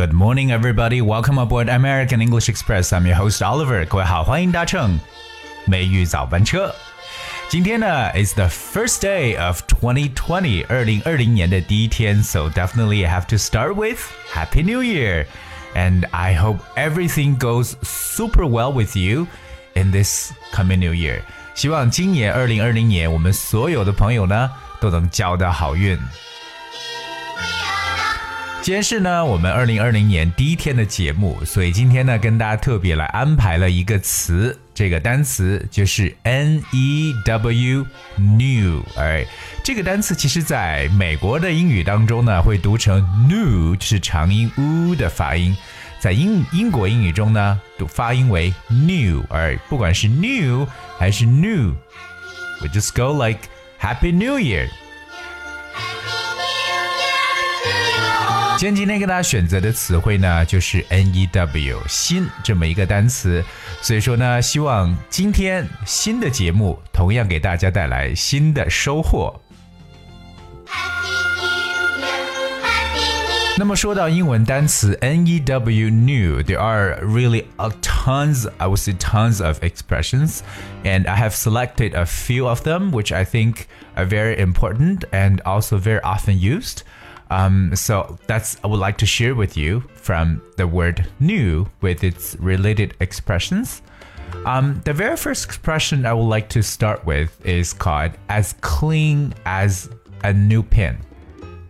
Happy New Year! Good morning, everybody. Welcome aboard American English Express. I'm your host Oliver. 各位好，欢迎搭乘美语早班车。今天呢 is the first day of 2020，二零二零年的第一天，so definitely I have to start with Happy New Year, and I hope everything goes super well with you in this coming New Year. 希望今年二零二零年，我们所有的朋友呢都能交到好运。 今天是呢我们二零二零年第一天的节目，所以今天呢跟大家特别来安排了一个词，这个单词就是 N E W new。哎，这个单词其实在美国的英语当中呢会读成 new，是长音 u 的发音，在英英国英语中呢读发音为 new。而不管是 new 还是 new，we just go like Happy New Year。今天今天跟大家选择的词汇呢，就是 N E W 新这么一个单词，所以说呢，希望今天新的节目同样给大家带来新的收获。那么说到英文单词 N E W new, there are really a tons, I would say tons of expressions, and I have selected a few of them which I think are very important and also very often used. Um, so that's I would like to share with you from the word new with its related expressions. Um, the very first expression I would like to start with is called as clean as a new pen.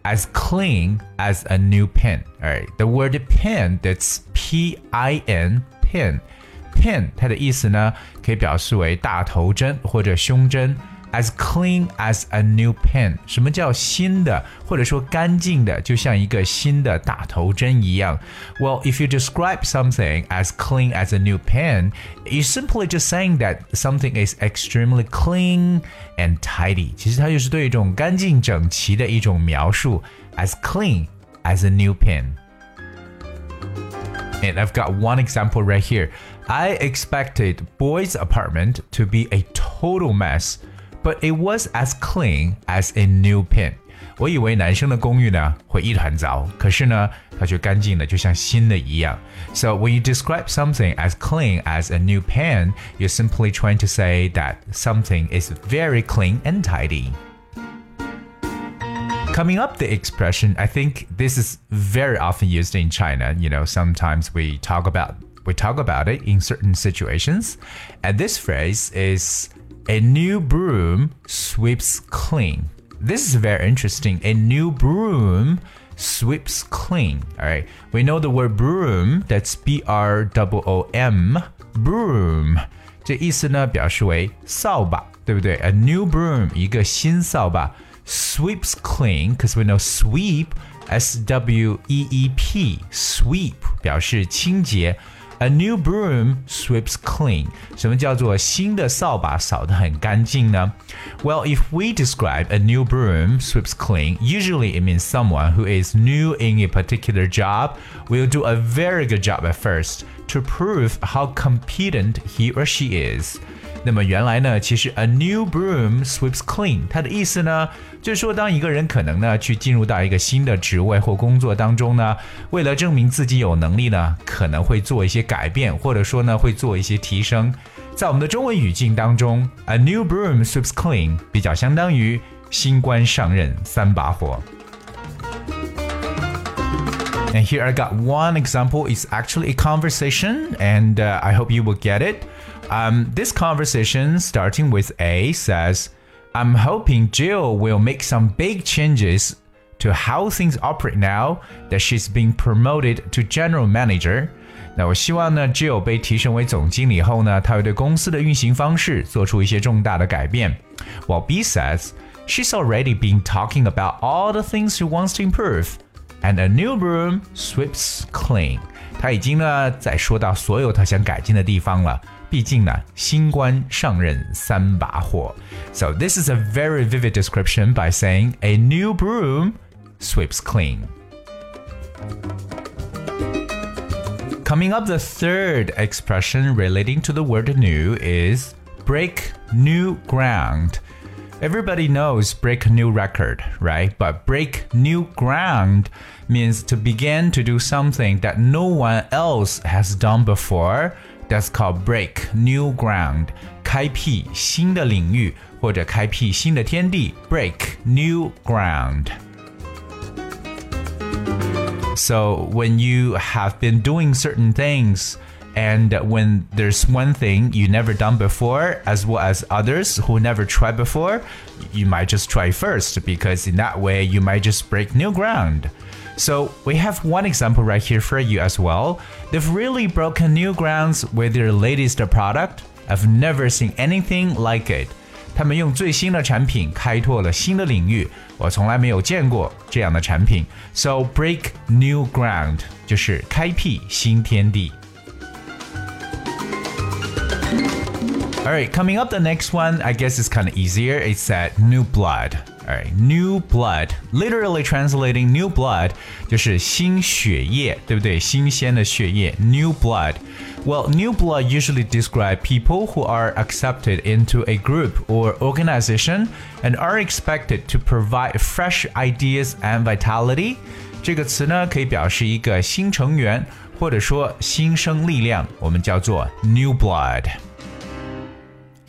As clean as a new pen. Alright, the word pen that's P I N pen pen 它的意思呢，可以表示为大头针或者胸针。 as clean as a new pen。什么叫新的，或者说干净的，就像一个新的大头针一样？Well, if you describe something as clean as a new pen, you're simply just saying that something is extremely clean and tidy。其实它就是对一种干净整齐的一种描述，as clean as a new pen。And I've got one example right here. I expected boy's apartment to be a total mess but it was as clean as a new pin. 我以为男生的公寓呢会一团糟，可是呢，它却干净的就像新的一样。So when you describe something as clean as a new pen, you're simply trying to say that something is very clean and tidy. Coming up, the expression, I think this is very often used in China. You know, sometimes we talk about we talk about it in certain situations, and this phrase is a new broom sweeps clean. This is very interesting. A new broom sweeps clean. All right. We know the word broom, that's B R O O M, broom. 这意思呢，表示为扫把，对不对？A new broom，一个新扫把，sweeps clean，because we know sweep, S W E E P, sweep 表示清洁。 a new broom sweeps clean. 什么叫做新的扫把扫得很干净呢？Well, if we describe a new broom sweeps clean, usually it means someone who is new in a particular job will do a very good job at first to prove how competent he or she is. 那么原来呢，其实 a new broom sweeps clean，它的意思呢，就是说当一个人可能呢去进入到一个新的职位或工作当中呢，为了证明自己有能力呢，可能会做一些改变，或者说呢会做一些提升。在我们的中文语境当中，a new broom sweeps clean 比较相当于新官上任三把火。And here I got one example. It's actually a conversation, and uh, I hope you will get it. Um, this conversation, starting with A, says, I'm hoping Jill will make some big changes to how things operate now that she's being promoted to general manager. 那我希望呢，Jill 被提升为总经理后呢，她会对公司的运行方式做出一些重大的改变。While B says she's already been talking about all the things she wants to improve, and a new broom sweeps clean. 她已经呢在说到所有她想改进的地方了。毕竟呢，新官上任三把火。So this is a very vivid description by saying a new broom sweeps clean. Coming up, the third expression relating to the word new is break new ground. Everybody knows break a new record, right? But break new ground means to begin to do something that no one else has done before. That's called break new ground. 开辟新的领域或者开辟新的天地，break new ground. So when you have been doing certain things, and when there's one thing you never done before, as well as others who never tried before, you might just try first because in that way you might just break new ground. So we have one example right here for you as well. They've really broken new grounds with their latest product. I've never seen anything like it. 他们用最新的产品开拓了新的领域，我从来没有见过这样的产品。So break new ground 就是开辟新天地。 All right, coming up, the next one, I guess is kind of easier. It's that new blood. All right, new blood, literally translating new blood 就是新血液，对不对？新鲜的血液，new blood. Well, new blood usually describe people who are accepted into a group or organization and are expected to provide fresh ideas and vitality. 这个词呢，可以表示一个新成员，或者说新生力量，我们叫做 new blood。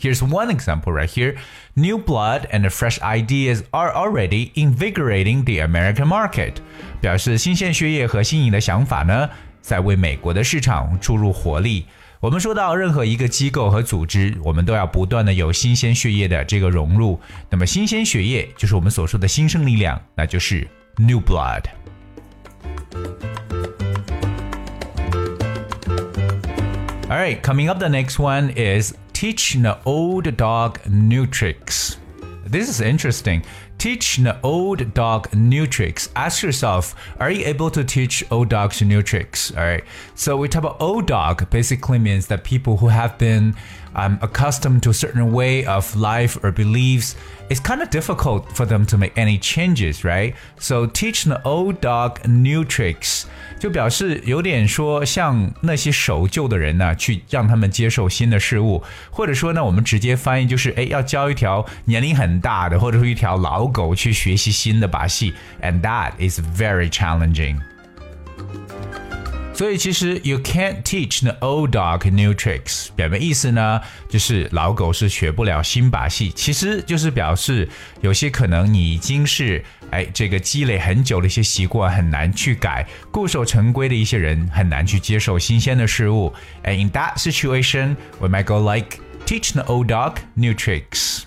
Here's one example right here. New blood and fresh ideas are already invigorating the American market. 表示新鲜血液和新颖的想法呢，在为美国的市场注入活力。我们说到任何一个机构和组织，我们都要不断的有新鲜血液的这个融入。那么新鲜血液就是我们所说的新生力量，那就是 new blood。All right, coming up, the next one is teach the old dog new tricks. This is interesting. Teach the old dog new tricks. Ask yourself, are you able to teach old dogs new tricks? All right. So we talk about old dog basically means that people who have been um, accustomed to a certain way of life or beliefs, it's kind of difficult for them to make any changes, right? So teach the old dog new tricks. 就表示有点说像那些守旧的人呢，去让他们接受新的事物，或者说呢，我们直接翻译就是，哎，要教一条年龄很大的，或者说一条老 狗去学习新的把戏，and that is very challenging. 所以其实 you can't teach the old dog new tricks，表面意思呢就是老狗是学不了新把戏，其实就是表示有些可能你已经是哎这个积累很久的一些习惯很难去改，固守成规的一些人很难去接受新鲜的事物。And in that situation, we might go like teach the old dog new tricks.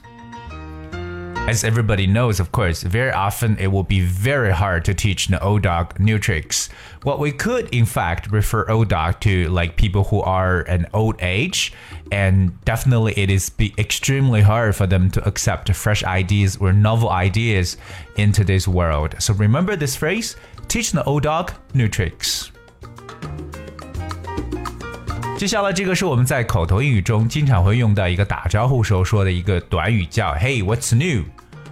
As everybody knows, of course, very often it will be very hard to teach an old dog new tricks. Well, we could, in fact, refer old dog to like people who are an old age, and definitely it is be extremely hard for them to accept fresh ideas or novel ideas in today's world. So remember this phrase: teach the old dog new tricks. 接下来这个是我们在口头英语中经常会用到一个打招呼时候说的一个短语，叫 “Hey, what's new?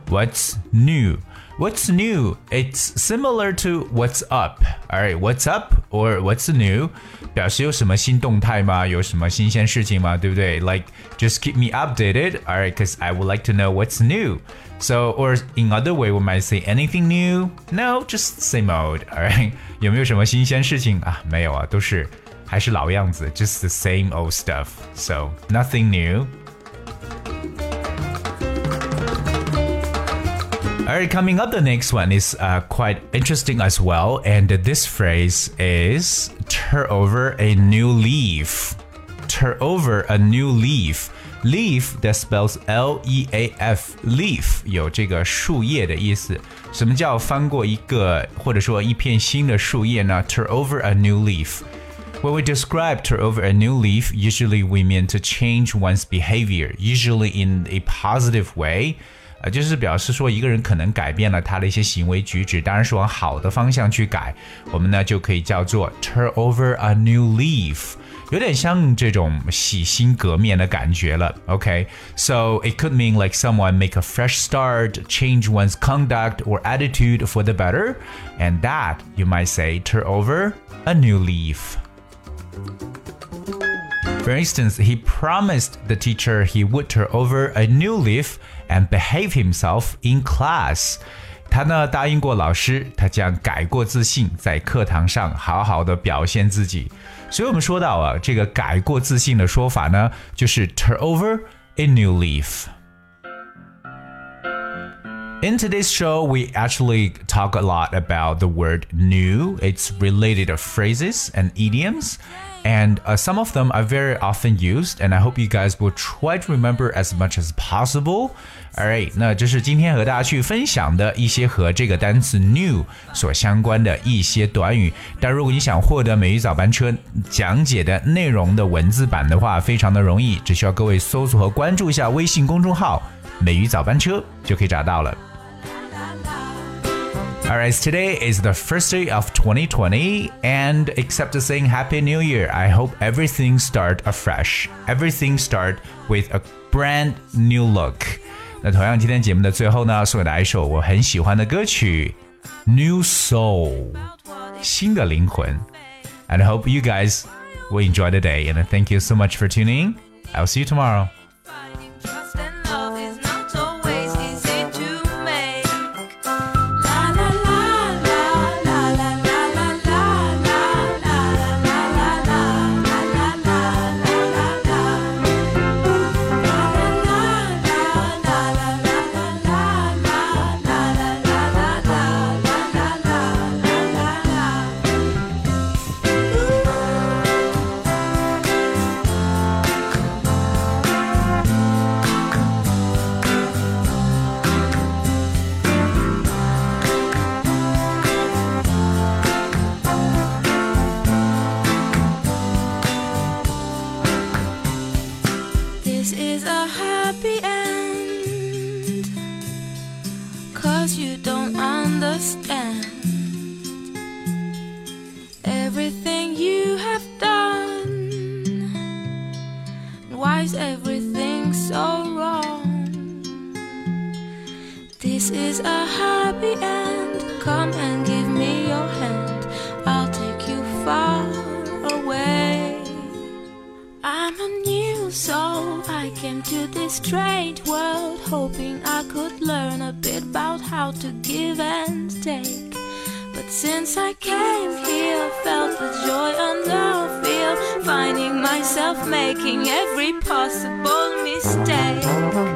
What's new? What's new? It's similar to what's up. Alright, what's up or what's new？表示有什么新动态吗？有什么新鲜事情吗？对不对？Like just keep me updated. Alright, because I would like to know what's new. So, or in other way, we might say anything new? No, just same old. Alright，有没有什么新鲜事情啊？没有啊，都是。还是老样子，just the same old stuff. So nothing new. Alright, coming up, the next one is uh, quite interesting as well, and this phrase is turn over a new leaf. Turn over a new leaf. Leaf that spells L E A F. Leaf 有这个树叶的意思。什么叫翻过一个或者说一片新的树叶呢？Turn over a new leaf. When we describe turn over a new leaf, usually we mean to change one's behavior, usually in a positive way. 呃，就是表示说一个人可能改变了他的一些行为举止，当然是往好的方向去改。我们呢就可以叫做 turn over a new leaf，有点像这种洗心革面的感觉了。OK，so、okay? it could mean like someone make a fresh start, change one's conduct or attitude for the better, and that you might say turn over a new leaf. For instance, he promised the teacher he would turn over a new leaf and behave himself in class. 他呢答应过老师，他将改过自新，在课堂上好好的表现自己。所以我们说到啊，这个改过自新的说法呢，就是 turn over a new leaf。In today's show, we actually talk a lot about the word new, its related phrases and idioms, and uh, some of them are very often used, and I hope you guys will try to remember as much as possible. All right，那这是今天和大家去分享的一些和这个单词 new 所相关的一些短语。但如果你想获得美语早班车讲解的内容的文字版的话，非常的容易，只需要各位搜索和关注一下微信公众号“美语早班车”就可以找到了。Alright, today is the first day of 2020, and except saying Happy New Year, I hope everything start afresh. Everything start with a brand new look. 那同样，今天节目的最后呢，送给大家一首我很喜欢的歌曲《New Soul》，新的灵魂。And I hope you guys will enjoy the day, and thank you so much for tuning. I'll see you tomorrow. Everything you have done. Why is everything so wrong? This is a happy end. Come and give me your hand. I'll take you far away. I'm a new soul. I came to this strange world hoping I could learn a bit about how to give and take. But since I came here, felt the joy and the fear, finding myself making every possible mistake.